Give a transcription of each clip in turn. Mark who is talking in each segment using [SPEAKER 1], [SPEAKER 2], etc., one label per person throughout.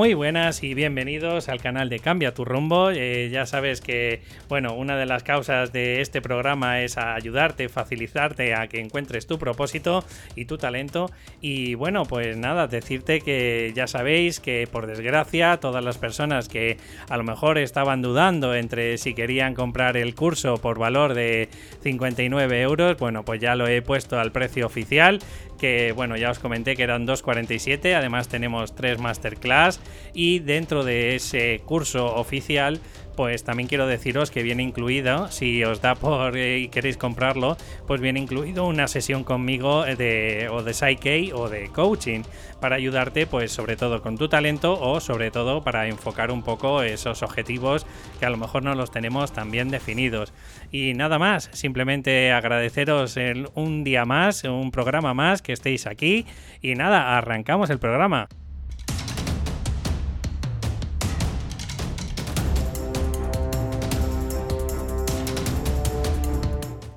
[SPEAKER 1] Muy buenas y bienvenidos al canal de Cambia tu rumbo. Eh, ya sabes que, bueno, una de las causas de este programa es ayudarte, facilitarte a que encuentres tu propósito y tu talento. Y bueno, pues nada, decirte que ya sabéis que por desgracia todas las personas que a lo mejor estaban dudando entre si querían comprar el curso por valor de 59 euros, bueno, pues ya lo he puesto al precio oficial que bueno, ya os comenté que eran 2.47, además tenemos tres masterclass y dentro de ese curso oficial pues también quiero deciros que viene incluido, si os da por eh, y queréis comprarlo, pues viene incluido una sesión conmigo de, o de Psyche o de coaching para ayudarte pues sobre todo con tu talento o sobre todo para enfocar un poco esos objetivos que a lo mejor no los tenemos tan bien definidos. Y nada más, simplemente agradeceros un día más, un programa más que estéis aquí y nada, arrancamos el programa.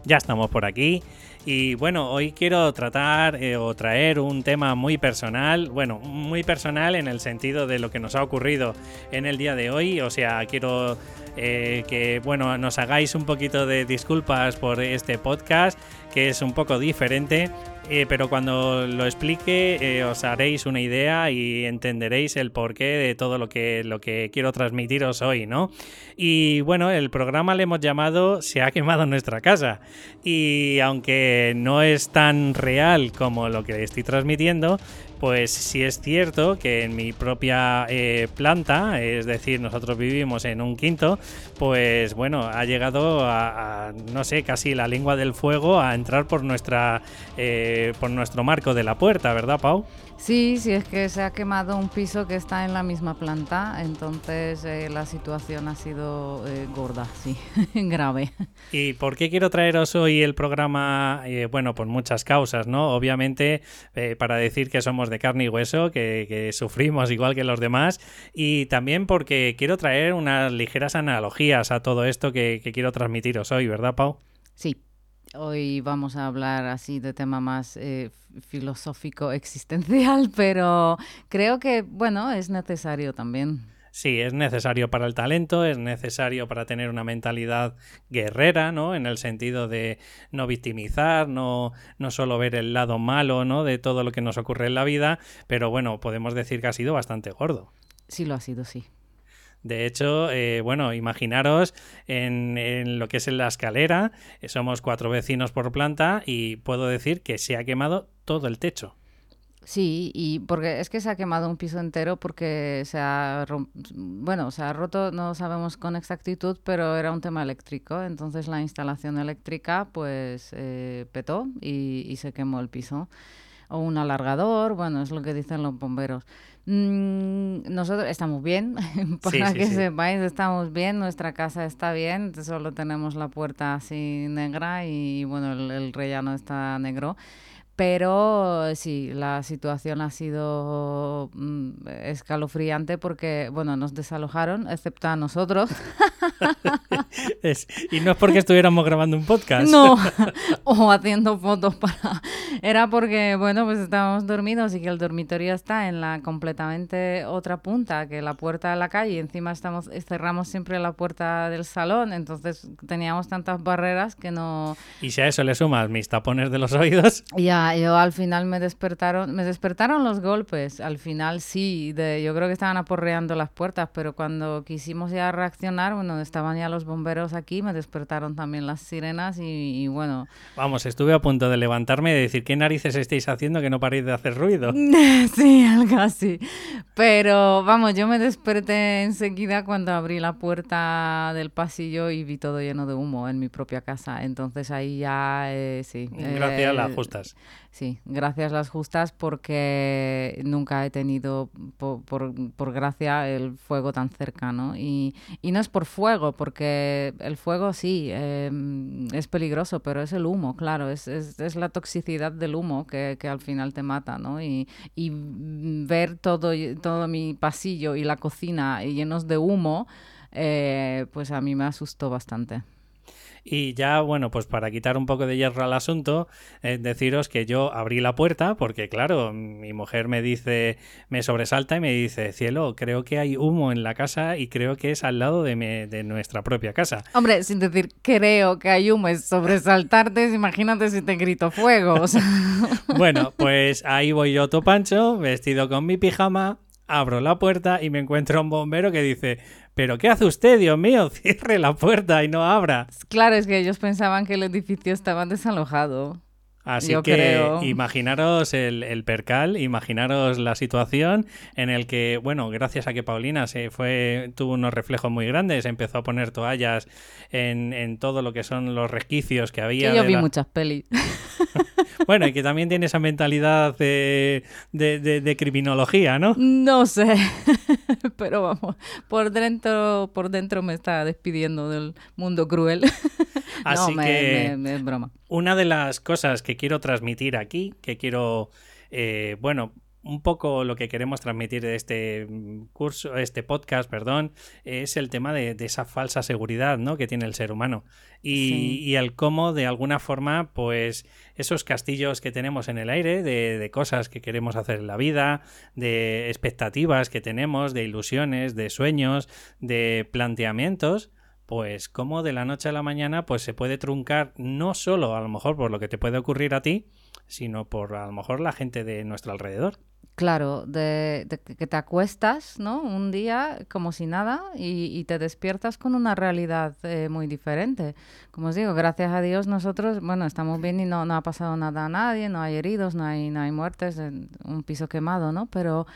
[SPEAKER 1] Ya estamos por aquí. Y bueno, hoy quiero tratar eh, o traer un tema muy personal, bueno, muy personal en el sentido de lo que nos ha ocurrido en el día de hoy, o sea, quiero eh, que bueno, nos hagáis un poquito de disculpas por este podcast, que es un poco diferente, eh, pero cuando lo explique eh, os haréis una idea y entenderéis el porqué de todo lo que, lo que quiero transmitiros hoy, ¿no? Y bueno, el programa le hemos llamado Se ha quemado nuestra casa. Y aunque no es tan real como lo que estoy transmitiendo, pues sí es cierto que en mi propia eh, planta, es decir, nosotros vivimos en un quinto, pues bueno, ha llegado a, no sé, casi la lengua del fuego a entrar por nuestra, eh, por nuestro marco de la puerta, ¿verdad, Pau?
[SPEAKER 2] Sí, sí, es que se ha quemado un piso que está en la misma planta, entonces eh, la situación ha sido eh, gorda, sí, grave.
[SPEAKER 1] ¿Y por qué quiero traeros hoy el programa? Eh, bueno, por muchas causas, ¿no? Obviamente, para decir que somos de carne y hueso, que, sufrimos igual que los demás, y también porque quiero traer unas ligeras analogías a todo esto que, quiero transmitiros hoy, ¿verdad, Pau?
[SPEAKER 2] Sí. Hoy vamos a hablar así de tema más eh, filosófico existencial, pero creo que, bueno, es necesario también.
[SPEAKER 1] Sí, es necesario para el talento, es necesario para tener una mentalidad guerrera, ¿no? En el sentido de no victimizar, no, no solo ver el lado malo, ¿no? De todo lo que nos ocurre en la vida, pero bueno, podemos decir que ha sido bastante gordo.
[SPEAKER 2] Sí, lo ha sido, sí.
[SPEAKER 1] De hecho, eh, bueno, imaginaros en, lo que es en la escalera, eh, somos cuatro vecinos por planta y puedo decir que se ha quemado todo el techo.
[SPEAKER 2] Sí, y porque es que se ha quemado un piso entero porque se ha, bueno, se ha roto, no sabemos con exactitud, pero era un tema eléctrico. Entonces la instalación eléctrica pues eh, petó y, y se quemó el piso. O un alargador, bueno, es lo que dicen los bomberos. Mm, nosotros estamos bien, para que sepáis, estamos bien, nuestra casa está bien, solo tenemos la puerta así negra y bueno, el rellano está negro. Pero sí, la situación ha sido mm, escalofriante porque, bueno, nos desalojaron, excepto a nosotros.
[SPEAKER 1] y no es porque estuviéramos grabando un podcast.
[SPEAKER 2] No, o haciendo fotos para... Era porque, bueno, pues estábamos dormidos y que el dormitorio está en la completamente otra punta que la puerta de la calle. Encima estamos, cerramos siempre la puerta del salón, entonces teníamos tantas barreras que no...
[SPEAKER 1] Y si a eso le sumas mis tapones de los oídos...
[SPEAKER 2] Ya, yo al final me despertaron, me despertaron los golpes, al final sí, de, yo creo que estaban aporreando las puertas, pero cuando quisimos ya reaccionar, bueno, estaban ya los bomberos aquí, me despertaron también las sirenas y, bueno.
[SPEAKER 1] Vamos, estuve a punto de levantarme y de decir, ¿qué narices estáis haciendo que no paréis de hacer ruido?
[SPEAKER 2] sí, algo así. Pero vamos, yo me desperté enseguida cuando abrí la puerta del pasillo y vi todo lleno de humo en mi propia casa, entonces ahí ya, eh, sí.
[SPEAKER 1] Gracias a las eh, justas.
[SPEAKER 2] Sí, gracias las justas porque nunca he tenido, por, por, gracia, el fuego tan cercano. Y, y, no es por fuego, porque el fuego sí em, es peligroso, pero es el humo, claro, es, es, es la toxicidad del humo que, que, al final te mata, ¿no? Y, y ver todo, todo mi pasillo y la cocina llenos de humo, eh, pues a mí me asustó bastante.
[SPEAKER 1] Y ya, bueno, pues para quitar un poco de hierro al asunto, eh, deciros que yo abrí la puerta porque, claro, mi mujer me dice, me sobresalta y me dice, cielo, creo que hay humo en la casa y creo que es al lado de, de nuestra propia casa.
[SPEAKER 2] Hombre, sin decir creo que hay humo, es sobresaltarte, imagínate si te grito fuego.
[SPEAKER 1] bueno, pues ahí voy yo, Topancho, vestido con mi pijama, abro la puerta y me encuentro un bombero que dice, ¿Pero qué hace usted, Dios mío? Cierre la puerta y no abra.
[SPEAKER 2] Claro, es que ellos pensaban que el edificio estaba desalojado.
[SPEAKER 1] Así que imaginaros el, percal, imaginaros la situación en el que, bueno, gracias a que Paulina se fue, tuvo unos reflejos muy grandes, empezó a poner toallas en, en todo lo que son los resquicios que había.
[SPEAKER 2] yo vi muchas pelis.
[SPEAKER 1] bueno, y que también tiene esa mentalidad de, de, criminología, ¿no?
[SPEAKER 2] No sé, pero vamos, por dentro, por dentro me está despidiendo del mundo cruel.
[SPEAKER 1] Así que es broma. Una de las cosas que quiero transmitir aquí, que quiero, eh, bueno, un poco lo que queremos transmitir de este curso, este podcast, perdón, es el tema de, esa falsa seguridad ¿no? que tiene el ser humano. Y, el cómo, de alguna forma, pues esos castillos que tenemos en el aire, de, de, cosas que queremos hacer en la vida, de expectativas que tenemos, de ilusiones, de sueños, de planteamientos, pues como de la noche a la mañana pues se puede truncar no solo a lo mejor por lo que te puede ocurrir a ti, sino por a lo mejor la gente de nuestro alrededor.
[SPEAKER 2] Claro, de, que te acuestas, ¿no? Un día como si nada y, te despiertas con una realidad eh, muy diferente. Como os digo, gracias a Dios nosotros, bueno, estamos bien y no, no ha pasado nada a nadie, no hay heridos, no hay, no hay muertes, un piso quemado, ¿no? Pero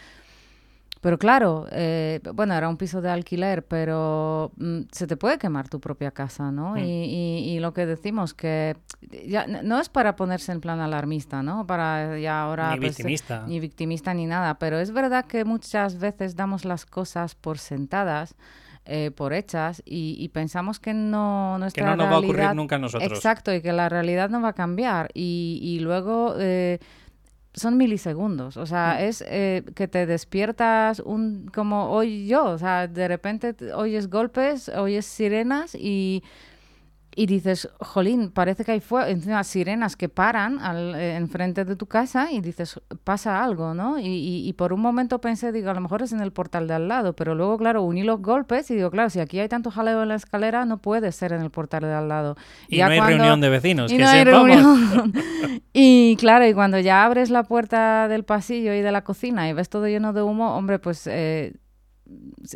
[SPEAKER 2] pero claro, eh, bueno, era un piso de alquiler, pero mm, se te puede quemar tu propia casa, ¿no? Mm. Y, lo que decimos que ya no es para ponerse en plan alarmista, ¿no? Para ya ahora
[SPEAKER 1] ni pues, victimista,
[SPEAKER 2] ni victimista ni nada, pero es verdad que muchas veces damos las cosas por sentadas. Eh, por hechas y, pensamos que no nuestra
[SPEAKER 1] que no
[SPEAKER 2] nos
[SPEAKER 1] va a ocurrir nunca a nosotros
[SPEAKER 2] exacto y que la realidad no va a cambiar y, y luego eh, son milisegundos. O sea, mm. es eh, que te despiertas un como hoy yo. O sea, de repente oyes golpes, oyes sirenas y y dices, jolín, parece que hay fuego, encima sirenas que paran al, eh, enfrente de tu casa y dices, pasa algo, ¿no? Y, y, por un momento pensé, digo, a lo mejor es en el portal de al lado, pero luego, claro, uní los golpes y digo, claro, si aquí hay tanto jaleo en la escalera, no puede ser en el portal de al lado.
[SPEAKER 1] Y, no hay reunión de vecinos,
[SPEAKER 2] y
[SPEAKER 1] que
[SPEAKER 2] no y claro, y cuando ya abres la puerta del pasillo y de la cocina y ves todo lleno de humo, hombre, pues... Eh,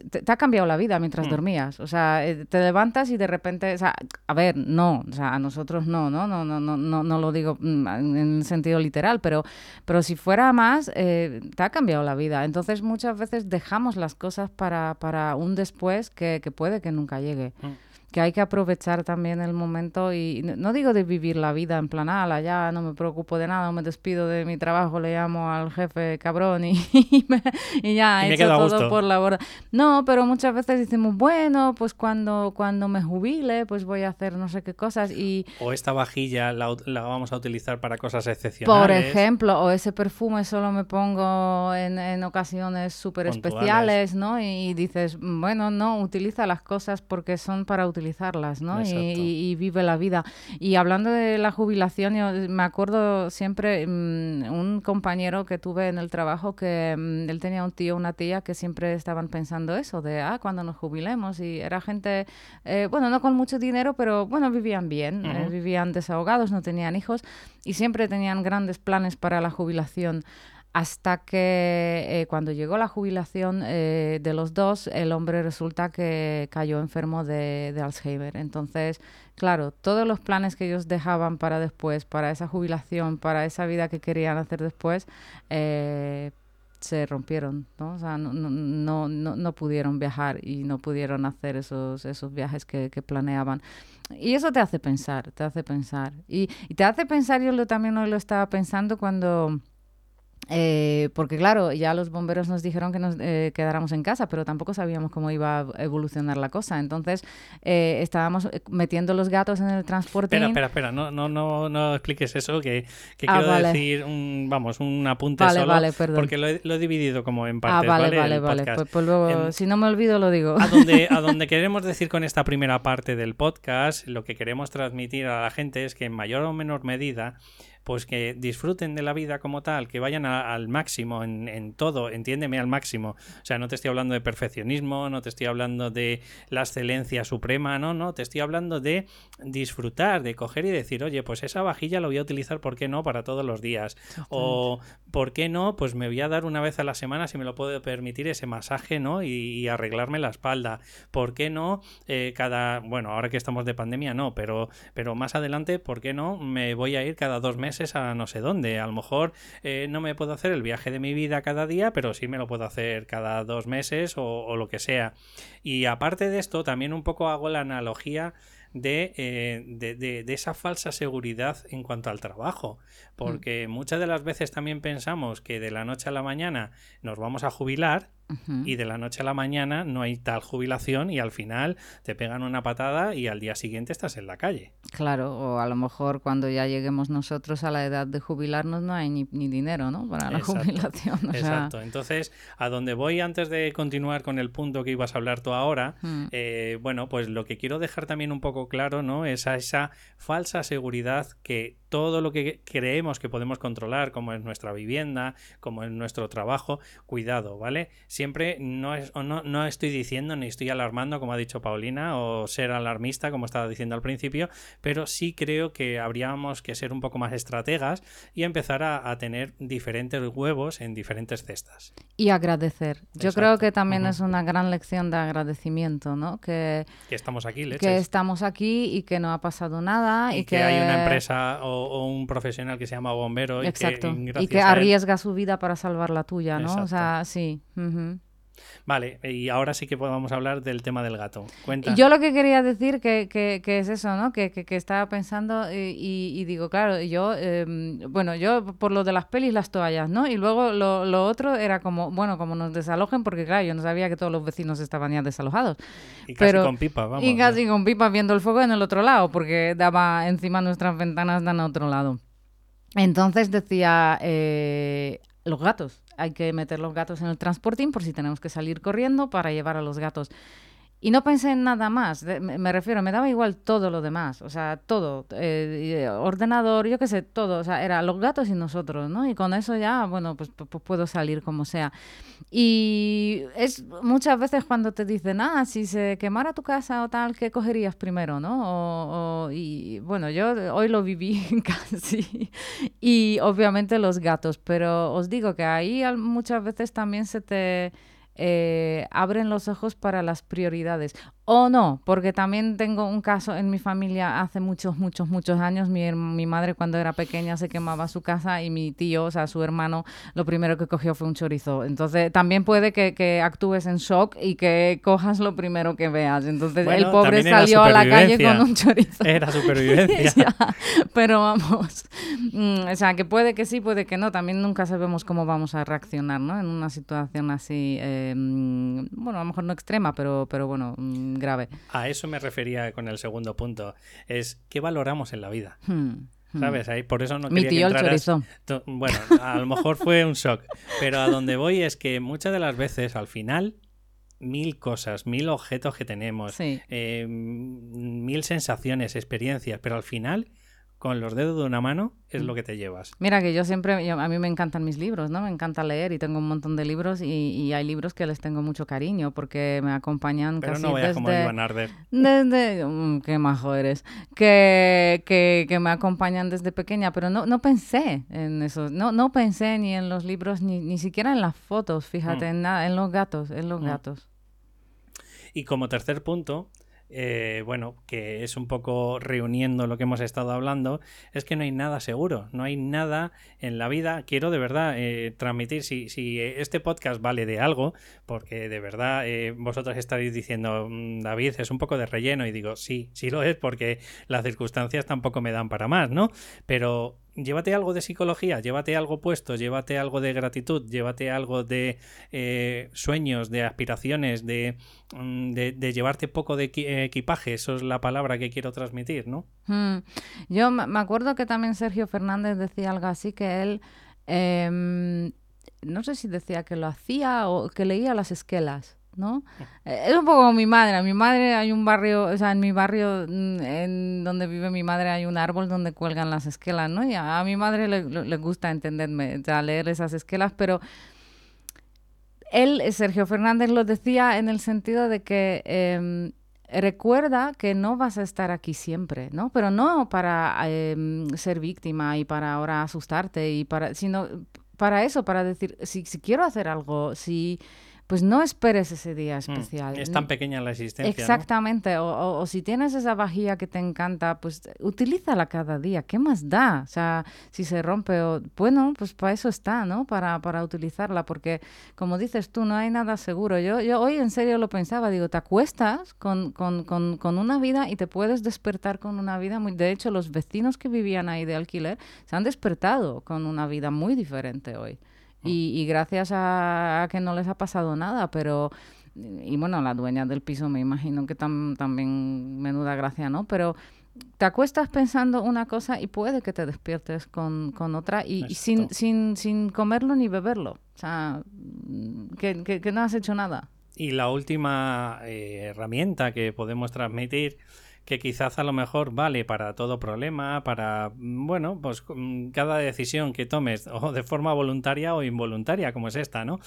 [SPEAKER 2] te, ha cambiado la vida mientras mm. dormías. O sea, eh, te levantas y de repente, o sea, a ver, no, o sea, a nosotros no, ¿no? No, no, no, no, no lo digo mm, en el sentido literal, pero, pero si fuera más, eh, te ha cambiado la vida. Entonces muchas veces dejamos las cosas para, para un después que, que puede que nunca llegue. Mm que hay que aprovechar también el momento y no digo de vivir la vida en plan, ala, ya no me preocupo de nada, me despido de mi trabajo, le llamo al jefe cabrón y, y, ya he hecho todo por la borda. No, pero muchas veces decimos, bueno, pues cuando, cuando me jubile, pues voy a hacer no sé qué cosas y...
[SPEAKER 1] O esta vajilla la, la vamos a utilizar para cosas excepcionales.
[SPEAKER 2] Por ejemplo, o ese perfume solo me pongo en, en ocasiones súper especiales, ¿no? Y dices, bueno, no, utiliza las cosas porque son para utilizar utilizarlas, ¿no? Y, vive la vida. Y hablando de la jubilación, yo me acuerdo siempre mm, un compañero que tuve en el trabajo que mm, él tenía un tío, una tía que siempre estaban pensando eso, de, ah, cuando nos jubilemos. Y era gente, eh, bueno, no con mucho dinero, pero bueno, vivían bien, eh, vivían desahogados, no tenían hijos y siempre tenían grandes planes para la jubilación hasta que eh, cuando llegó la jubilación eh, de los dos, el hombre resulta que cayó enfermo de, Alzheimer. Entonces, claro, todos los planes que ellos dejaban para después, para esa jubilación, para esa vida que querían hacer después, eh, se rompieron, ¿no? O sea, no, no, no, no, pudieron viajar y no pudieron hacer esos, esos viajes que, planeaban. Y eso te hace pensar, te hace pensar. Y, te hace pensar, yo también hoy lo estaba pensando cuando Eh, porque claro, ya los bomberos nos dijeron que nos eh, quedáramos en casa, pero tampoco sabíamos cómo iba a evolucionar la cosa. Entonces eh, estábamos metiendo los gatos en el transporte.
[SPEAKER 1] Espera, espera, espera, no, no, no, no expliques eso, que, que ah, quiero decir, un, vamos, un apunte vale, solo, vale, perdón. porque lo he, lo he, dividido como en partes.
[SPEAKER 2] Ah, vale, vale, vale. Pues, pues, luego, em, si no me olvido, lo digo.
[SPEAKER 1] A donde, a donde queremos decir con esta primera parte del podcast, lo que queremos transmitir a la gente es que en mayor o menor medida pues que disfruten de la vida como tal, que vayan al máximo en, en, todo, entiéndeme al máximo. O sea, no te estoy hablando de perfeccionismo, no te estoy hablando de la excelencia suprema, no, no, te estoy hablando de disfrutar, de coger y decir, oye, pues esa vajilla lo voy a utilizar, ¿por qué no? Para todos los días. O, ¿por qué no? Pues me voy a dar una vez a la semana, si me lo puedo permitir, ese masaje, ¿no? Y, arreglarme la espalda. ¿Por qué no? Eh, cada, bueno, ahora que estamos de pandemia, no, pero, pero más adelante, ¿por qué no? Me voy a ir cada dos meses a no sé dónde. A lo mejor eh, no me puedo hacer el viaje de mi vida cada día, pero sí me lo puedo hacer cada dos meses o, lo que sea. Y aparte de esto, también un poco hago la analogía de, eh, de, de, esa falsa seguridad en cuanto al trabajo. Porque mm. muchas de las veces también pensamos que de la noche a la mañana nos vamos a jubilar y de la noche a la mañana no hay tal jubilación y al final te pegan una patada y al día siguiente estás en la calle.
[SPEAKER 2] Claro, o a lo mejor cuando ya lleguemos nosotros a la edad de jubilarnos no hay ni, dinero, ¿no? Para la jubilación.
[SPEAKER 1] Exacto. Entonces, a donde voy antes de continuar con el punto que ibas a hablar tú ahora, eh, bueno, pues lo que quiero dejar también un poco claro, ¿no? Es a esa falsa seguridad que todo lo que creemos que podemos controlar, como es nuestra vivienda, como es nuestro trabajo, cuidado, ¿vale? Siempre no, es, no, no estoy diciendo ni estoy alarmando, como ha dicho Paulina, o ser alarmista, como estaba diciendo al principio, pero sí creo que habríamos que ser un poco más estrategas y empezar a, tener diferentes huevos en diferentes cestas.
[SPEAKER 2] Y agradecer. Yo creo que también es una gran lección de agradecimiento, ¿no? Que,
[SPEAKER 1] que estamos aquí, leches.
[SPEAKER 2] Que estamos aquí y que no ha pasado nada. Y,
[SPEAKER 1] que, que, hay una empresa o o, un profesional que se llama bombero
[SPEAKER 2] y que, y que arriesga su vida para salvar la tuya, ¿no? O sea, sí.
[SPEAKER 1] Vale, y ahora sí que podemos hablar del tema del gato. Cuenta.
[SPEAKER 2] Yo lo que quería decir que, que, que es eso, ¿no? Que, que, estaba pensando y, digo, claro, yo, em, bueno, yo por lo de las pelis, las toallas, ¿no? Y luego lo, lo, otro era como, bueno, como nos desalojen, porque claro, yo no sabía que todos los vecinos estaban ya desalojados.
[SPEAKER 1] Y casi con pipa, vamos.
[SPEAKER 2] Y casi con pipa viendo el fuego en el otro lado, porque daba encima nuestras ventanas, dan a otro lado. Entonces decía, eh, los gatos. Hay que meter los gatos en el transportín por si tenemos que salir corriendo para llevar a los gatos. Y no pensé en nada más, me, refiero, me daba igual todo lo demás, o sea, todo, eh, ordenador, yo qué sé, todo, o sea, era los gatos y nosotros, ¿no? Y con eso ya, bueno, pues, puedo salir como sea. Y es muchas veces cuando te dicen, ah, si se quemara tu casa o tal, ¿qué cogerías primero, no? y bueno, yo hoy lo viví casi, y obviamente los gatos, pero os digo que ahí muchas veces también se te eh, abren los ojos para las prioridades. O no, porque también tengo un caso en mi familia hace muchos, muchos, muchos años. Mi, mi madre cuando era pequeña se quemaba su casa y mi tío, o sea, su hermano, lo primero que cogió fue un chorizo. Entonces también puede que, que actúes en shock y que cojas lo primero que veas. Entonces el pobre salió a la calle con un chorizo.
[SPEAKER 1] Era supervivencia.
[SPEAKER 2] pero vamos, mm, o sea, que puede que sí, puede que no. También nunca sabemos cómo vamos a reaccionar, ¿no? En una situación así, eh, mm, bueno, a lo mejor no extrema, pero, pero bueno mm, grave.
[SPEAKER 1] A eso me refería con el segundo punto. Es qué valoramos en la vida. Hmm, hmm. ¿Sabes? Ahí, por eso no
[SPEAKER 2] Mi tío
[SPEAKER 1] el
[SPEAKER 2] chorizo.
[SPEAKER 1] Bueno, a lo mejor fue un shock. Pero a donde voy es que muchas de las veces, al final, mil cosas, mil objetos que tenemos, eh, mil sensaciones, experiencias, pero al final con los dedos de una mano es lo mm. que te llevas.
[SPEAKER 2] Mira que yo siempre, a mí me encantan mis libros, ¿no? Me encanta leer y tengo un montón de libros y, hay libros que les tengo mucho cariño porque me acompañan
[SPEAKER 1] Pero
[SPEAKER 2] casi
[SPEAKER 1] no
[SPEAKER 2] desde...
[SPEAKER 1] como Iván Arder.
[SPEAKER 2] Desde... Mm, qué majo eres. Que, que, que, me acompañan desde pequeña, pero no, no pensé en eso. No, no pensé ni en los libros, ni, ni siquiera en las fotos, fíjate, mm. en nada, en los gatos, en los gatos.
[SPEAKER 1] Y como tercer punto, eh, bueno, que es un poco reuniendo lo que hemos estado hablando, es que no hay nada seguro, no hay nada en la vida. Quiero de verdad eh, transmitir, si, si, este podcast vale de algo, porque de verdad eh, vosotros estaréis diciendo, mm, David, es un poco de relleno, y digo, sí, sí lo es, porque las circunstancias tampoco me dan para más, ¿no? Pero llévate algo de psicología, llévate algo puesto, llévate algo de gratitud, llévate algo de eh, sueños, de aspiraciones, de, mm, de, de, llevarte poco de equipaje. Eso es la palabra que quiero transmitir, ¿no?
[SPEAKER 2] Hmm. Yo me acuerdo que también Sergio Fernández decía algo así, que él... Eh, no sé si decía que lo hacía o que leía las esquelas. ¿No? Eh, es un poco como mi madre. mi madre hay un barrio, o sea, en mi barrio mm, en donde vive mi madre hay un árbol donde cuelgan las esquelas, ¿no? Y a, mi madre le, le, gusta entenderme, o sea, leer esas esquelas, pero él, Sergio Fernández, lo decía en el sentido de que em, recuerda que no vas a estar aquí siempre, ¿no? Pero no para em, ser víctima y para ahora asustarte y para, sino para eso, para decir, si, si quiero hacer algo, si pues no esperes ese día mm, especial.
[SPEAKER 1] es tan pequeña la existencia.
[SPEAKER 2] Exactamente, o, si tienes esa vajilla que te encanta, pues utilízala cada día, ¿qué más da? O sea, si se rompe, o, bueno, pues para eso está, ¿no? Para, para utilizarla, porque como dices tú, no hay nada seguro. Yo, yo hoy en serio lo pensaba, digo, te acuestas con, con, con, con una vida y te puedes despertar con una vida muy... De hecho, los vecinos que vivían ahí de alquiler se han despertado con una vida muy diferente hoy. Y, gracias a, que no les ha pasado nada, pero y bueno, la dueña del piso me imagino que también menuda gracia, ¿no? Pero te acuestas pensando una cosa y puede que te despiertes con, otra y, sin, sin, sin comerlo ni beberlo. O sea, que, que, no has hecho nada.
[SPEAKER 1] Y la última eh, herramienta que podemos transmitir que quizás a lo mejor vale para todo problema, para, bueno, pues mm, cada decisión que tomes, o de forma voluntaria o involuntaria, como es esta, ¿no?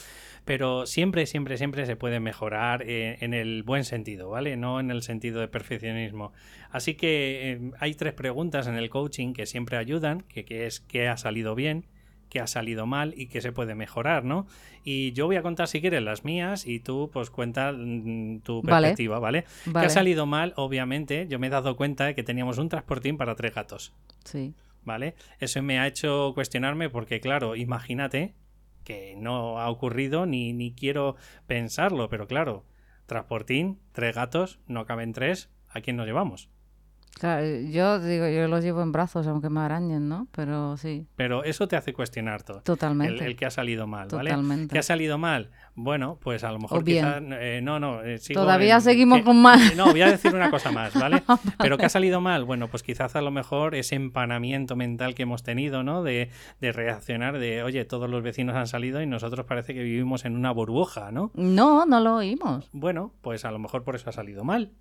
[SPEAKER 1] Pero siempre, siempre, siempre se puede mejorar eh, en el buen sentido, ¿vale? No en el sentido de perfeccionismo. Así que eh, hay tres preguntas en el coaching que siempre ayudan, que, que es qué ha salido bien, que ha salido mal y que se puede mejorar, ¿no? Y yo voy a contar si quieres las mías y tú pues cuenta mm, tu perspectiva, ¿vale? Que ha salido mal, obviamente, yo me he dado cuenta de que teníamos un transportín para tres gatos.
[SPEAKER 2] Sí.
[SPEAKER 1] ¿Vale? Eso me ha hecho cuestionarme porque, claro, imagínate que no ha ocurrido ni, ni quiero pensarlo, pero claro, transportín, tres gatos, no caben tres, ¿a quién nos llevamos?
[SPEAKER 2] Claro, yo digo, yo los llevo en brazos aunque me arañen, ¿no? Pero sí.
[SPEAKER 1] Pero eso te hace cuestionar todo.
[SPEAKER 2] Totalmente.
[SPEAKER 1] El, que ha salido mal, ¿vale?
[SPEAKER 2] Totalmente.
[SPEAKER 1] ¿Que ha salido mal? Bueno, pues a lo mejor quizás... Eh, no, no, eh,
[SPEAKER 2] Todavía seguimos con más.
[SPEAKER 1] no, voy a decir una cosa más, ¿vale? Pero que ha salido mal? Bueno, pues quizás a lo mejor ese empanamiento mental que hemos tenido, ¿no? De, de reaccionar de, oye, todos los vecinos han salido y nosotros parece que vivimos en una burbuja, ¿no?
[SPEAKER 2] No, no lo oímos.
[SPEAKER 1] Bueno, pues a lo mejor por eso ha salido mal.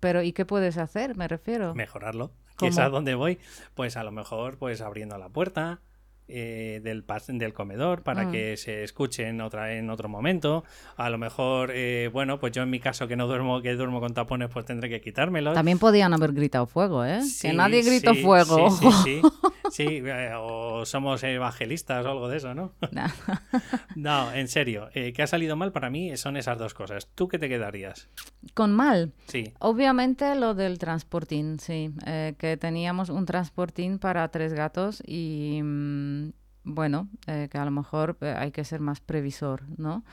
[SPEAKER 2] Pero ¿y qué puedes hacer? Me refiero.
[SPEAKER 1] Mejorarlo. ¿Qué es a dónde voy? Pues a lo mejor pues abriendo la puerta, eh, del, del comedor para mm. que se escuche en, otra, en otro momento. A lo mejor, eh, bueno, pues yo en mi caso que no duermo, que duermo con tapones, pues tendré que quitármelo.
[SPEAKER 2] También podían haber gritado fuego, ¿eh? que nadie gritó fuego.
[SPEAKER 1] Sí, sí, eh, o somos evangelistas o algo de eso, ¿no? No, en serio, que ha salido mal para mí son esas dos cosas. ¿Tú qué te quedarías?
[SPEAKER 2] Con mal.
[SPEAKER 1] Sí.
[SPEAKER 2] Obviamente lo del transportín, sí. que teníamos un transportín para tres gatos y... Mm, bueno, eh, que a lo mejor eh, hay que ser más previsor, ¿no?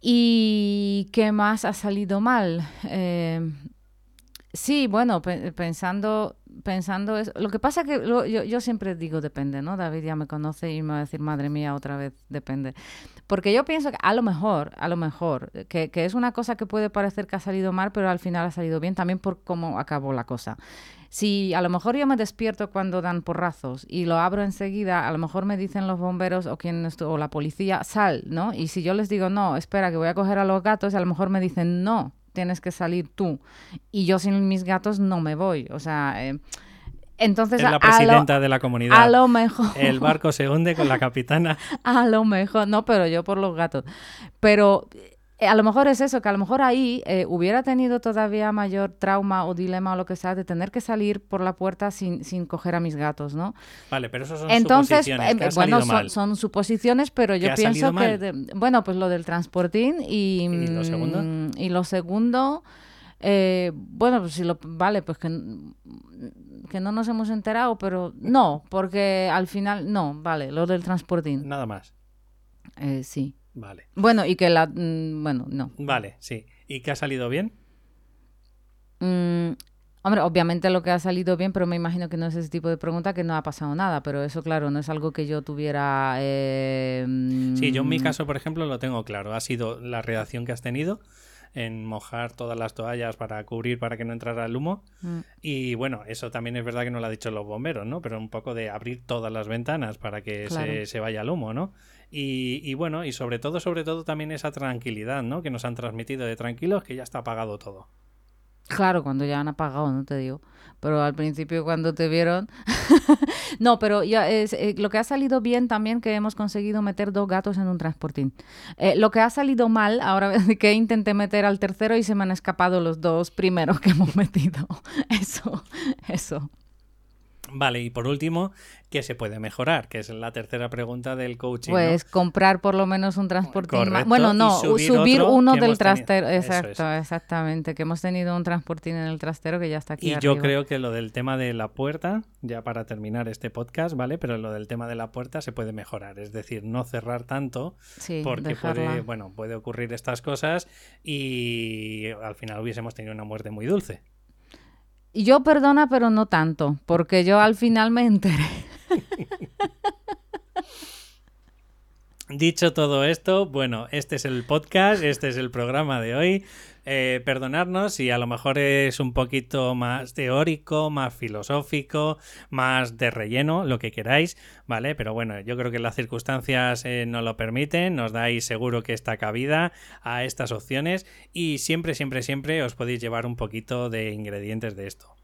[SPEAKER 2] ¿Y qué más ha salido mal? Eh, sí, bueno, pensando, pensando eso. Lo que pasa que yo, yo, siempre digo depende, ¿no? David ya me conoce y me va a decir, madre mía, otra vez depende. Porque yo pienso que a lo mejor, a lo mejor, que, que es una cosa que puede parecer que ha salido mal, pero al final ha salido bien también por cómo acabó la cosa. Si a lo mejor yo me despierto cuando dan porrazos y lo abro enseguida, a lo mejor me dicen los bomberos o, quien o la policía, sal, ¿no? Y si yo les digo, no, espera, que voy a coger a los gatos, a lo mejor me dicen, no, tienes que salir tú. Y yo sin mis gatos no me voy. O sea... Eh, entonces,
[SPEAKER 1] es la presidenta de la comunidad.
[SPEAKER 2] A lo mejor.
[SPEAKER 1] El barco se hunde con la capitana.
[SPEAKER 2] A lo mejor, no, pero yo por los gatos. Pero a lo mejor es eso, que a lo mejor ahí eh, hubiera tenido todavía mayor trauma o dilema o lo que sea de tener que salir por la puerta sin, sin coger a mis gatos, ¿no?
[SPEAKER 1] Vale, pero eso son
[SPEAKER 2] Entonces,
[SPEAKER 1] suposiciones.
[SPEAKER 2] Eh, bueno, son, suposiciones, pero yo pienso que, bueno, pues lo del transportín y...
[SPEAKER 1] ¿Y lo segundo?
[SPEAKER 2] Mm, y lo segundo, bueno, pues si lo... Vale, pues que, que no nos hemos enterado, pero no, porque al final, no, vale, lo del transportín.
[SPEAKER 1] Nada más.
[SPEAKER 2] sí.
[SPEAKER 1] Vale.
[SPEAKER 2] Bueno, y que la... Mm, bueno, no.
[SPEAKER 1] Vale, sí. ¿Y que ha salido bien?
[SPEAKER 2] Mm, Hombre, obviamente lo que ha salido bien, pero me imagino que no es ese tipo de pregunta que no ha pasado nada, pero eso, claro, no es algo que yo tuviera... Eh,
[SPEAKER 1] sí, yo en mi
[SPEAKER 2] mm,
[SPEAKER 1] caso, por ejemplo, lo tengo claro. Ha sido la redacción que has tenido en mojar todas las toallas para cubrir para que no entrara el humo.
[SPEAKER 2] mm,
[SPEAKER 1] Y bueno, eso también es verdad que no lo ha dicho los bomberos, ¿no? Pero un poco de abrir todas las ventanas para que
[SPEAKER 2] Claro.
[SPEAKER 1] se, se vaya el humo, ¿no? Y, y bueno, y sobre todo, sobre todo también esa tranquilidad, ¿no? Que nos han transmitido de tranquilos que ya está apagado todo.
[SPEAKER 2] Claro, cuando ya han apagado, no te digo. Pero al principio cuando te vieron... no, pero ya es, eh, lo que ha salido bien también que hemos conseguido meter dos gatos en un transportín. Eh, lo que ha salido mal, ahora que intenté meter al tercero y se me han escapado los dos primeros que hemos metido. Eso, eso.
[SPEAKER 1] Vale, y por último, ¿qué se puede mejorar? Que es la tercera pregunta del coaching. ¿no?
[SPEAKER 2] Pues comprar por lo menos un transportín más.
[SPEAKER 1] Correcto,
[SPEAKER 2] Bueno, no,
[SPEAKER 1] subir
[SPEAKER 2] uno del trastero.
[SPEAKER 1] Es.
[SPEAKER 2] Exacto, exactamente. Que hemos tenido un transportín en el trastero que ya está aquí
[SPEAKER 1] Y yo creo que lo del tema de la puerta, ya para terminar este podcast, ¿vale? Pero lo del tema de la puerta se puede mejorar, es decir, no cerrar tanto,
[SPEAKER 2] Sí,
[SPEAKER 1] porque puede, bueno, puede ocurrir estas cosas y al final hubiésemos tenido una muerte muy dulce.
[SPEAKER 2] Yo perdona, pero no tanto, porque yo al final me enteré.
[SPEAKER 1] Dicho todo esto, bueno, este es el podcast, este es el programa de hoy. Eh, perdonarnos si a lo mejor es un poquito más teórico, más filosófico, más de relleno, lo que queráis, ¿vale? Pero bueno, yo creo que las circunstancias eh, nos lo permiten, nos dais seguro que esta cabida a estas opciones y siempre, siempre, siempre os podéis llevar un poquito de ingredientes de esto.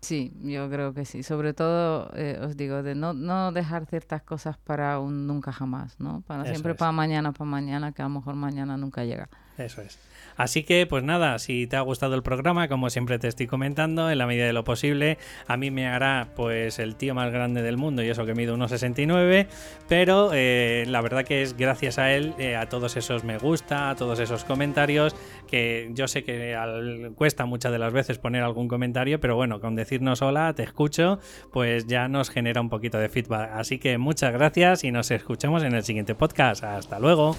[SPEAKER 2] Sí, yo creo que sí. Sobre todo, eh, os digo, de no, no dejar ciertas cosas para un nunca jamás, ¿no? Para
[SPEAKER 1] Eso
[SPEAKER 2] siempre
[SPEAKER 1] es.
[SPEAKER 2] para mañana, para mañana, que a lo mejor mañana nunca llega.
[SPEAKER 1] Eso es. Así que, pues nada, si te ha gustado el programa, como siempre te estoy comentando, en la medida de lo posible, a mí me hará pues el tío más grande del mundo y eso que mido 1,69, pero eh, la verdad que es gracias a él, eh, a todos esos me gusta, a todos esos comentarios, que yo sé que cuesta muchas de las veces poner algún comentario, pero bueno, con decirnos hola, te escucho, pues ya nos genera un poquito de feedback. Así que muchas gracias y nos escuchamos en el siguiente podcast. Hasta luego.